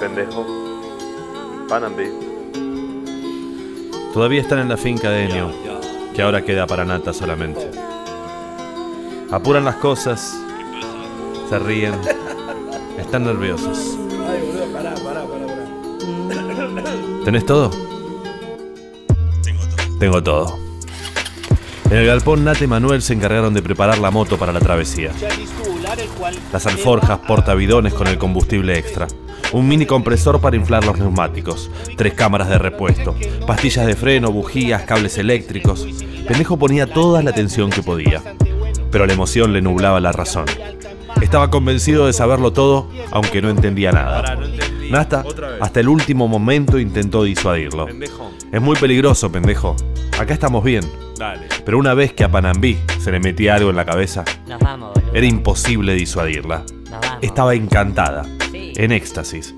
pendejo. Panambi. Todavía están en la finca de Enio, que ahora queda para Nata solamente. Apuran las cosas, se ríen, están nerviosos. Ay, boludo, pará, pará, pará, pará. ¿Tenés todo? Tengo todo. En el galpón Nate y Manuel se encargaron de preparar la moto para la travesía. Las alforjas, portabidones con el combustible extra. Un mini compresor para inflar los neumáticos. Tres cámaras de repuesto. Pastillas de freno, bujías, cables eléctricos. Pendejo ponía toda la atención que podía. Pero la emoción le nublaba la razón. Estaba convencido de saberlo todo, aunque no entendía nada. Nata, hasta el último momento intentó disuadirlo. Es muy peligroso, pendejo. Acá estamos bien. Pero una vez que a Panambí se le metía algo en la cabeza, era imposible disuadirla. Estaba encantada. En éxtasis.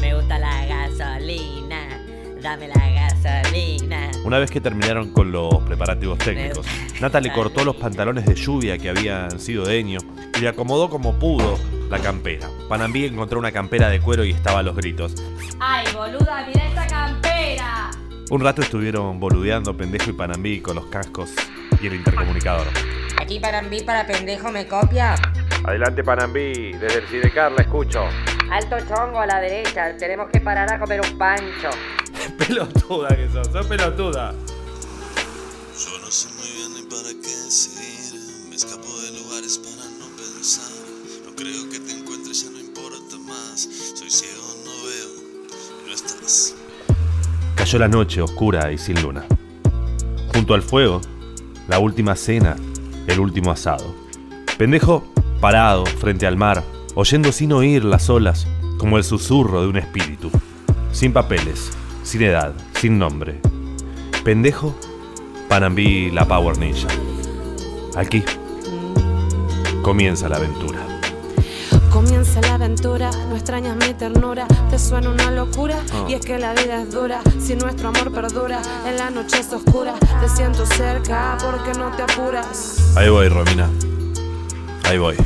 Me gusta la gasolina. Dame la gasolina. Una vez que terminaron con los preparativos técnicos, Nata le cortó los pantalones de lluvia que habían sido de Enio y le acomodó como pudo la campera. Panambí encontró una campera de cuero y estaba a los gritos. Ay, boluda, mira esta campera. Un rato estuvieron boludeando Pendejo y Panambí con los cascos y el intercomunicador. Aquí para mí, para pendejo, me copia. Adelante, Panambi. Desde el Sidecar la escucho. Alto chongo a la derecha, tenemos que parar a comer un pancho. Pelotuda que sos, sos pelotuda. Yo no sé muy bien ni para qué seguir. Me escapo de lugares para no pensar. No creo que te encuentres, ya no importa más. Soy ciego, no veo. No estás. Cayó la noche oscura y sin luna. Junto al fuego, la última cena, el último asado. Pendejo parado frente al mar, oyendo sin oír las olas, como el susurro de un espíritu. Sin papeles, sin edad, sin nombre. Pendejo, Panambí la Power Ninja. Aquí comienza la aventura. Comienza la aventura, no extrañas mi ternura, te suena una locura y es que la vida es dura, si nuestro amor perdura, en la noche es oscura, te siento cerca porque no te apuras. Ahí voy, Romina. Ahí voy.